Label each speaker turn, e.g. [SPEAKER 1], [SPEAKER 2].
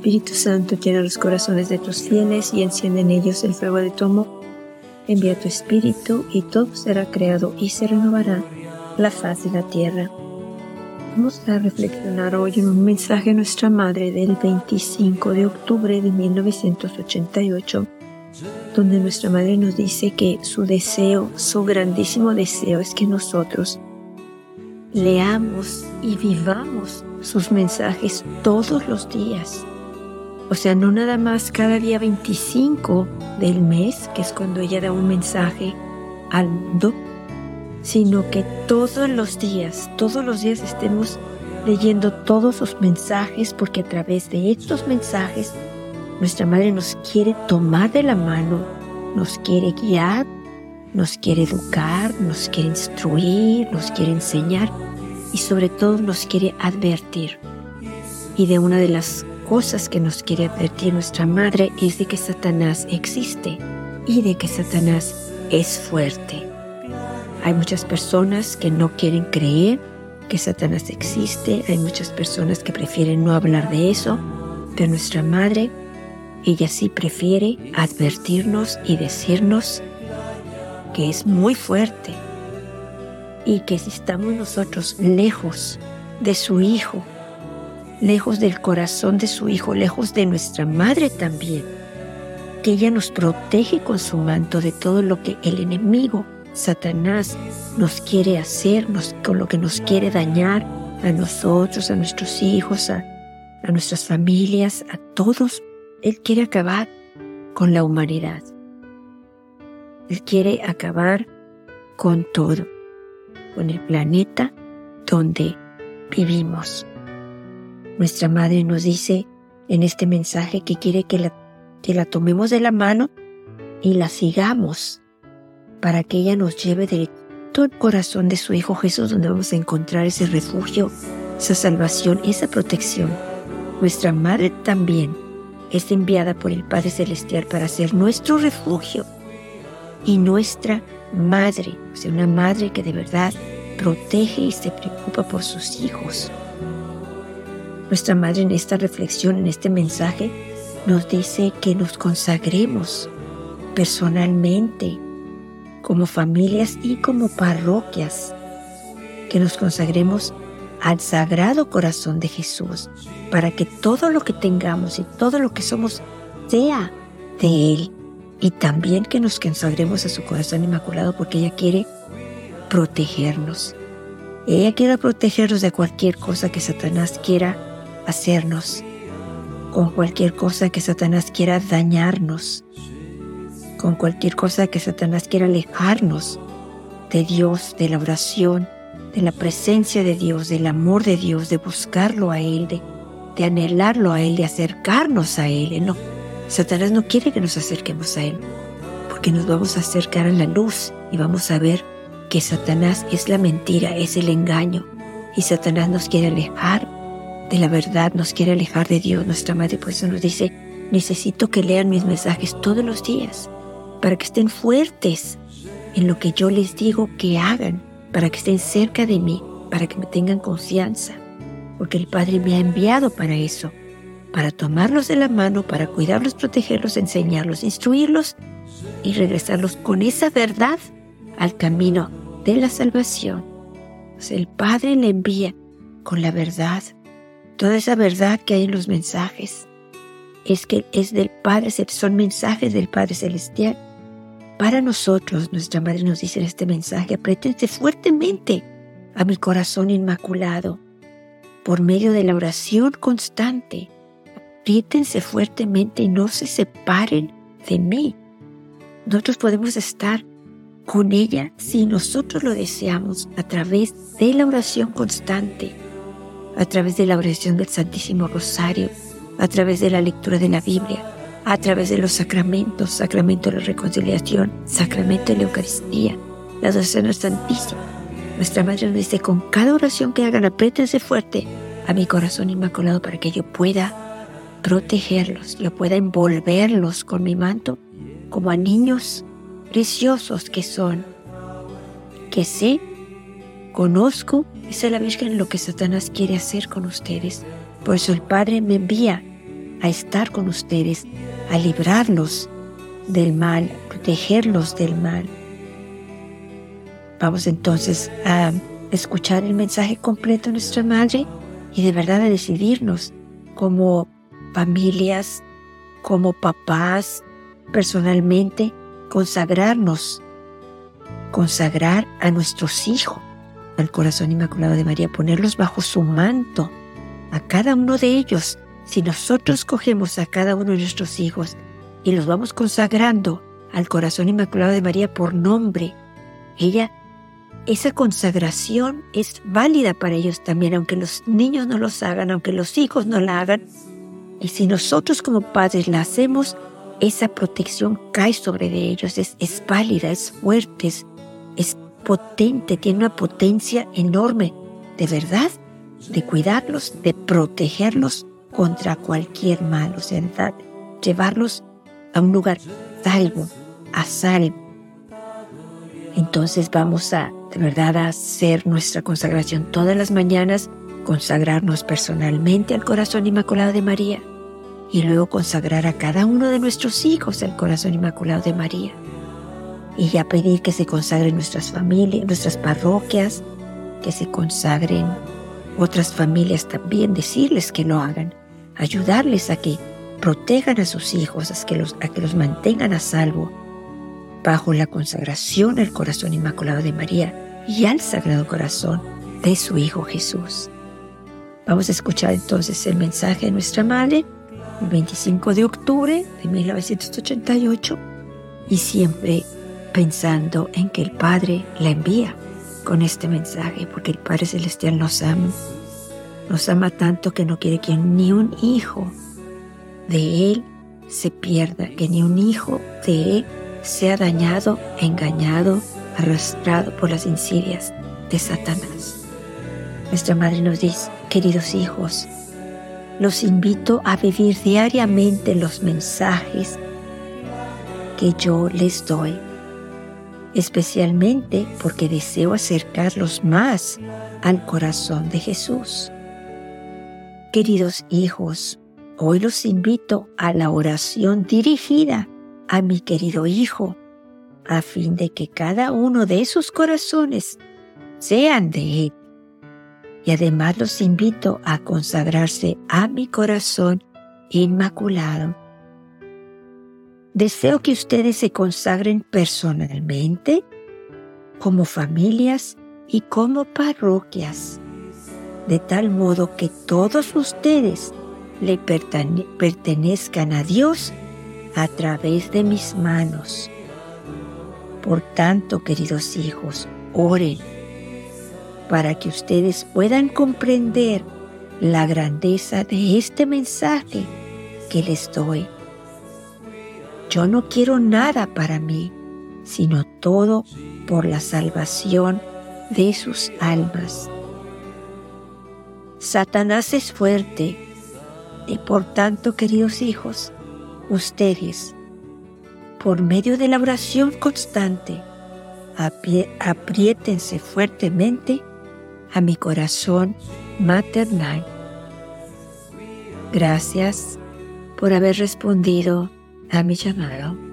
[SPEAKER 1] Espíritu Santo, llena los corazones de tus fieles y enciende en ellos el fuego de tu amor. Envía tu Espíritu y todo será creado y se renovará la faz de la tierra. Vamos a reflexionar hoy en un mensaje de nuestra Madre del 25 de octubre de 1988, donde nuestra Madre nos dice que su deseo, su grandísimo deseo es que nosotros leamos y vivamos sus mensajes todos los días. O sea, no nada más cada día 25 del mes, que es cuando ella da un mensaje al mundo, sino que todos los días, todos los días estemos leyendo todos sus mensajes, porque a través de estos mensajes nuestra Madre nos quiere tomar de la mano, nos quiere guiar, nos quiere educar, nos quiere instruir, nos quiere enseñar y sobre todo nos quiere advertir. Y de una de las cosas que nos quiere advertir nuestra madre es de que Satanás existe y de que Satanás es fuerte. Hay muchas personas que no quieren creer que Satanás existe, hay muchas personas que prefieren no hablar de eso, pero nuestra madre, ella sí prefiere advertirnos y decirnos que es muy fuerte, y que si estamos nosotros lejos de su Hijo, lejos del corazón de su Hijo, lejos de nuestra Madre también, que ella nos protege con su manto de todo lo que el enemigo, Satanás, nos quiere hacer, con lo que nos quiere dañar a nosotros, a nuestros hijos, a, a nuestras familias, a todos. Él quiere acabar con la humanidad. Él quiere acabar con todo con el planeta donde vivimos. Nuestra Madre nos dice en este mensaje que quiere que la, que la tomemos de la mano y la sigamos para que ella nos lleve de todo el corazón de su Hijo Jesús donde vamos a encontrar ese refugio, esa salvación, esa protección. Nuestra Madre también es enviada por el Padre Celestial para ser nuestro refugio y nuestra madre, o sea, una madre que de verdad protege y se preocupa por sus hijos. Nuestra madre en esta reflexión, en este mensaje, nos dice que nos consagremos personalmente, como familias y como parroquias, que nos consagremos al sagrado corazón de Jesús, para que todo lo que tengamos y todo lo que somos sea de Él y también que nos consagremos a su corazón inmaculado porque ella quiere protegernos. Ella quiere protegernos de cualquier cosa que Satanás quiera hacernos, con cualquier cosa que Satanás quiera dañarnos, con cualquier cosa que Satanás quiera alejarnos de Dios, de la oración, de la presencia de Dios, del amor de Dios, de buscarlo a Él, de, de anhelarlo a Él, de acercarnos a Él. No, Satanás no quiere que nos acerquemos a Él, porque nos vamos a acercar a la luz y vamos a ver que Satanás es la mentira, es el engaño. Y Satanás nos quiere alejar de la verdad, nos quiere alejar de Dios. Nuestra madre por eso nos dice, necesito que lean mis mensajes todos los días, para que estén fuertes en lo que yo les digo que hagan, para que estén cerca de mí, para que me tengan confianza, porque el Padre me ha enviado para eso, para tomarlos de la mano, para cuidarlos, protegerlos, enseñarlos, instruirlos y regresarlos con esa verdad al camino de la salvación. el Padre le envía con la verdad, toda esa verdad que hay en los mensajes. Es que es del Padre, son mensajes del Padre Celestial. Para nosotros, nuestra Madre nos dice en este mensaje, apriétense fuertemente a mi corazón inmaculado por medio de la oración constante apriétense fuertemente y no se separen de mí. Nosotros podemos estar con ella si nosotros lo deseamos a través de la oración constante, a través de la oración del Santísimo Rosario, a través de la lectura de la Biblia, a través de los sacramentos, sacramento de la reconciliación, sacramento de la Eucaristía, la adoración Santísima. Nuestra Madre nos dice, con cada oración que hagan, apriétense fuerte a mi corazón inmaculado para que yo pueda protegerlos, yo pueda envolverlos con mi manto como a niños preciosos que son, que sé, conozco, dice la Virgen, lo que Satanás quiere hacer con ustedes. Por eso el Padre me envía a estar con ustedes, a librarlos del mal, protegerlos del mal. Vamos entonces a escuchar el mensaje completo de nuestra Madre y de verdad a decidirnos como familias, como papás, personalmente, consagrarnos, consagrar a nuestros hijos al corazón inmaculado de María, ponerlos bajo su manto, a cada uno de ellos. Si nosotros cogemos a cada uno de nuestros hijos y los vamos consagrando al corazón inmaculado de María por nombre, ella, esa consagración es válida para ellos también, aunque los niños no los hagan, aunque los hijos no la hagan. Y si nosotros como padres la hacemos, esa protección cae sobre de ellos, es, es válida, es fuerte, es, es potente, tiene una potencia enorme, de verdad, de cuidarlos, de protegerlos contra cualquier mal, o sea, llevarlos a un lugar salvo, a salvo. Entonces vamos a, de verdad, a hacer nuestra consagración todas las mañanas, consagrarnos personalmente al corazón inmaculado de María y luego consagrar a cada uno de nuestros hijos al corazón inmaculado de María. Y ya pedir que se consagren nuestras familias, nuestras parroquias, que se consagren otras familias también, decirles que lo hagan, ayudarles a que protejan a sus hijos, a que los, a que los mantengan a salvo bajo la consagración al corazón inmaculado de María y al sagrado corazón de su Hijo Jesús. Vamos a escuchar entonces el mensaje de nuestra Madre el 25 de octubre de 1988 y siempre pensando en que el Padre la envía con este mensaje, porque el Padre Celestial nos ama, nos ama tanto que no quiere que ni un hijo de Él se pierda, que ni un hijo de Él sea dañado, engañado, arrastrado por las insidias de Satanás. Nuestra Madre nos dice, queridos hijos, los invito a vivir diariamente los mensajes que yo les doy, especialmente porque deseo acercarlos más al corazón de Jesús. Queridos hijos, hoy los invito a la oración dirigida a mi querido Hijo, a fin de que cada uno de sus corazones sean de Él y además los invito a consagrarse a mi corazón inmaculado. Deseo que ustedes se consagren personalmente, como familias y como parroquias, de tal modo que todos ustedes le pertenezcan a Dios a través de mis manos. Por tanto, queridos hijos, oren para que ustedes puedan comprender la grandeza de este mensaje que les doy. Yo no quiero nada para mí, sino todo por la salvación de sus almas. Satanás es fuerte y por tanto, queridos hijos, ustedes, por medio de la oración constante, apriétense fuertemente a mi corazón maternal. Gracias por haber respondido a mi llamado.